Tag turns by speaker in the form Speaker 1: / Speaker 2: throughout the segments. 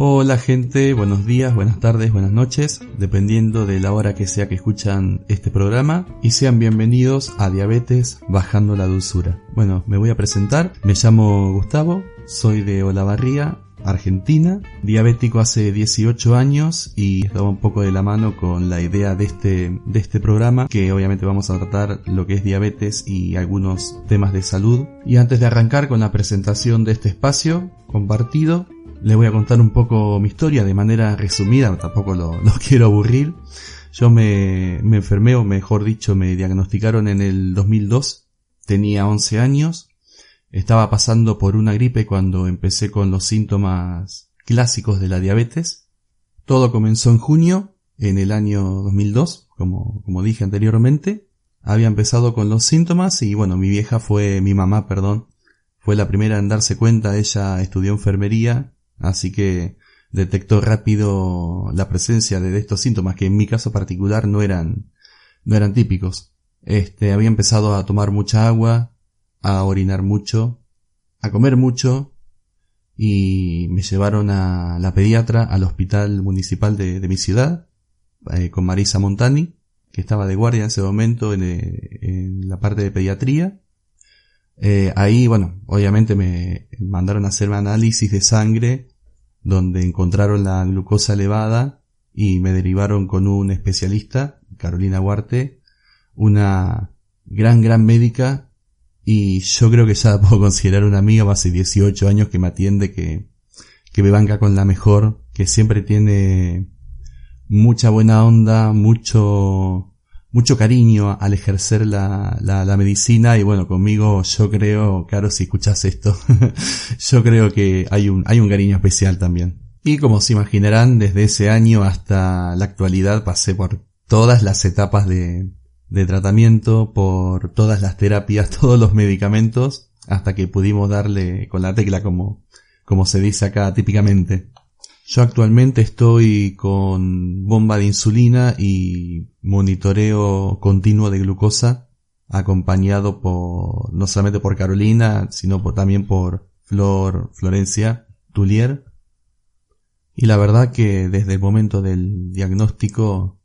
Speaker 1: Hola gente, buenos días, buenas tardes, buenas noches, dependiendo de la hora que sea que escuchan este programa y sean bienvenidos a Diabetes Bajando la Dulzura. Bueno, me voy a presentar, me llamo Gustavo, soy de Olavarría, Argentina, diabético hace 18 años y estaba un poco de la mano con la idea de este, de este programa que obviamente vamos a tratar lo que es diabetes y algunos temas de salud. Y antes de arrancar con la presentación de este espacio compartido, les voy a contar un poco mi historia de manera resumida, tampoco lo, quiero aburrir. Yo me, enfermé, o mejor dicho, me diagnosticaron en el 2002. Tenía 11 años. Estaba pasando por una gripe cuando empecé con los síntomas clásicos de la diabetes. Todo comenzó en junio, en el año 2002, como, como dije anteriormente. Había empezado con los síntomas y bueno, mi vieja fue, mi mamá, perdón, fue la primera en darse cuenta. Ella estudió enfermería Así que detectó rápido la presencia de estos síntomas que en mi caso particular no eran, no eran típicos. Este, había empezado a tomar mucha agua, a orinar mucho, a comer mucho y me llevaron a la pediatra al hospital municipal de, mi ciudad eh, con Marisa Montani, que estaba de guardia en ese momento en, eh, la parte de pediatría. Eh, ahí, bueno, obviamente me mandaron a hacer análisis de sangre donde encontraron la glucosa elevada y me derivaron con un especialista, Carolina Huarte, una gran, gran médica y yo creo que ya puedo considerar una amiga, hace 18 años que me atiende, que, que me banca con la mejor, que siempre tiene mucha buena onda, mucho, mucho cariño al ejercer la, la, medicina y bueno, conmigo yo creo, claro, si escuchas esto, yo creo que hay un, hay un cariño especial también. Y como se imaginarán, desde ese año hasta la actualidad pasé por todas las etapas de, de tratamiento, por todas las terapias, todos los medicamentos, hasta que pudimos darle con la tecla como, como se dice acá típicamente. Yo actualmente estoy con bomba de insulina y monitoreo continuo de glucosa, acompañado por, no solamente por Carolina, sino también por Flor, Florencia, Tulier. Y la verdad que desde el momento del diagnóstico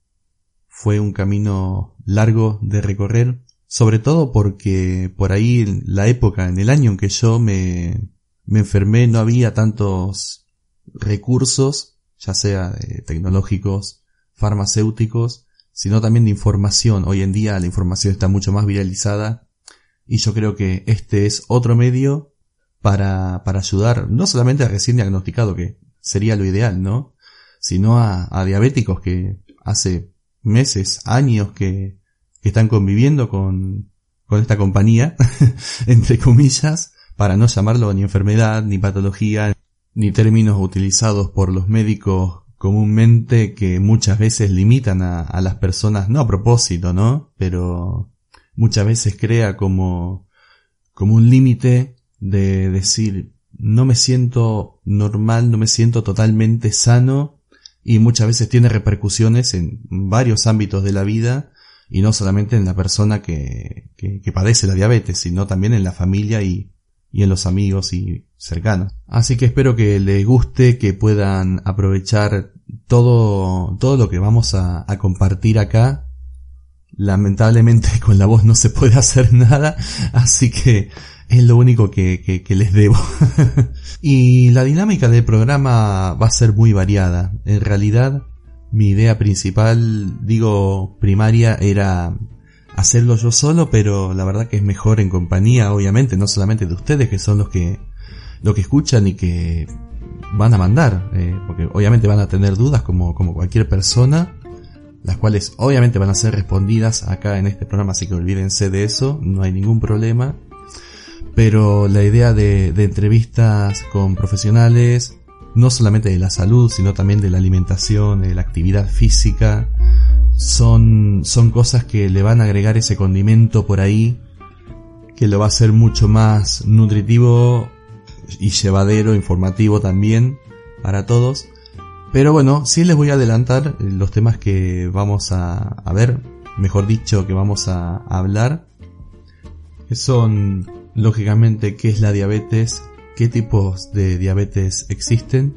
Speaker 1: fue un camino largo de recorrer, sobre todo porque por ahí la época, en el año en que yo me, me enfermé, no había tantos recursos, ya sea tecnológicos, farmacéuticos, sino también de información. Hoy en día la información está mucho más viralizada y yo creo que este es otro medio para, para ayudar no solamente a recién diagnosticado, que sería lo ideal, ¿no? Sino a, a diabéticos que hace meses, años que, que están conviviendo con, con esta compañía, entre comillas, para no llamarlo ni enfermedad, ni patología, ni términos utilizados por los médicos comúnmente que muchas veces limitan a, las personas, no a propósito, ¿no? Pero muchas veces crea como, como un límite de decir, no me siento normal, no me siento totalmente sano y muchas veces tiene repercusiones en varios ámbitos de la vida y no solamente en la persona que, que, que padece la diabetes, sino también en la familia y, y en los amigos y cercanos. Así que espero que les guste, que puedan aprovechar todo, todo lo que vamos a, compartir acá. Lamentablemente con la voz no se puede hacer nada, así que es lo único que, que les debo. y la dinámica del programa va a ser muy variada. En realidad, mi idea principal, digo primaria, era hacerlo yo solo, pero la verdad que es mejor en compañía, obviamente, no solamente de ustedes, que son los que, lo que escuchan y que van a mandar, eh, porque obviamente van a tener dudas como, como cualquier persona, las cuales obviamente van a ser respondidas acá en este programa, así que olvídense de eso, no hay ningún problema. Pero la idea de, de entrevistas con profesionales, no solamente de la salud, sino también de la alimentación, de la actividad física, son, son cosas que le van a agregar ese condimento por ahí que lo va a hacer mucho más nutritivo y llevadero, informativo también para todos. Pero bueno, sí les voy a adelantar los temas que vamos a, ver, mejor dicho, que vamos a, a hablar, que son lógicamente qué es la diabetes, qué tipos de diabetes existen,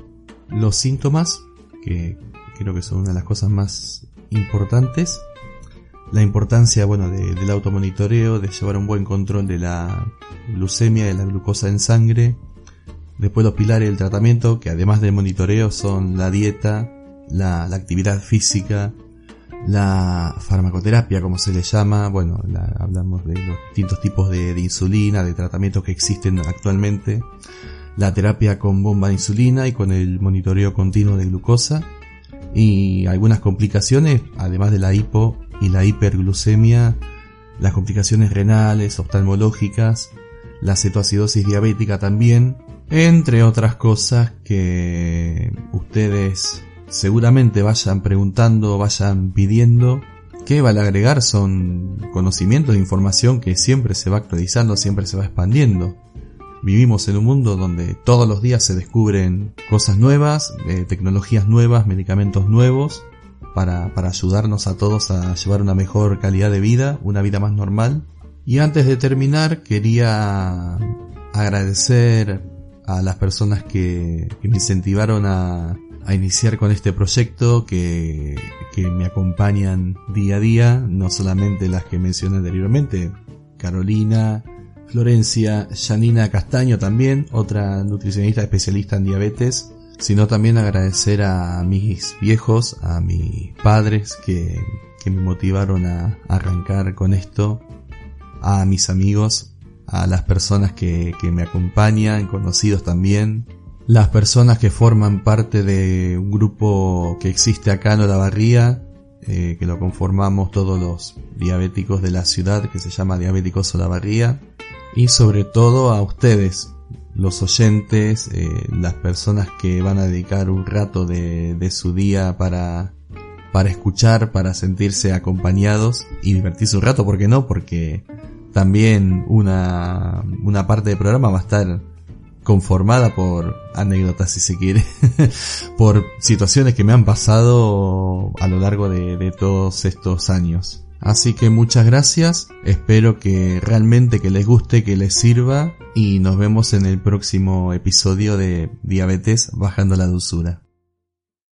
Speaker 1: los síntomas, que creo que son una de las cosas más importantes, la importancia, bueno, del automonitoreo, de llevar un buen control de la glucemia, de la glucosa en sangre, después los pilares del tratamiento, que además del monitoreo son la dieta, la, actividad física, la farmacoterapia, como se le llama, bueno, hablamos de los distintos tipos de, de, insulina, de tratamientos que existen actualmente, la terapia con bomba de insulina y con el monitoreo continuo de glucosa, y algunas complicaciones, además de la hipo y la hiperglucemia, las complicaciones renales, oftalmológicas, la cetoacidosis diabética también, entre otras cosas que ustedes seguramente vayan preguntando, vayan pidiendo. ¿Qué vale agregar? Son conocimientos, información que siempre se va actualizando, siempre se va expandiendo. Vivimos en un mundo donde todos los días se descubren cosas nuevas, eh, tecnologías nuevas, medicamentos nuevos, para, para ayudarnos a todos a llevar una mejor calidad de vida, una vida más normal. Y antes de terminar, quería agradecer a las personas que, que me incentivaron a, a, iniciar con este proyecto, que, que me acompañan día a día, no solamente las que mencioné anteriormente, Carolina, Florencia, Janina Castaño también, otra nutricionista especialista en diabetes, sino también agradecer a mis viejos, a mis padres que, que me motivaron a arrancar con esto, a mis amigos, a las personas que, que me acompañan, conocidos también, las personas que forman parte de un grupo que existe acá en Olavarría, eh, que lo conformamos todos los diabéticos de la ciudad, que se llama Diabéticos Olavarría, y sobre todo a ustedes, los oyentes, eh, las personas que van a dedicar un rato de, de su día para, para escuchar, para sentirse acompañados y divertirse un rato, ¿por qué no? Porque también una, una parte del programa va a estar conformada por anécdotas, si se quiere, por situaciones que me han pasado a lo largo de, de todos estos años. Así que muchas gracias, espero que realmente que les guste, que les sirva y nos vemos en el próximo episodio de Diabetes Bajando la Dulzura.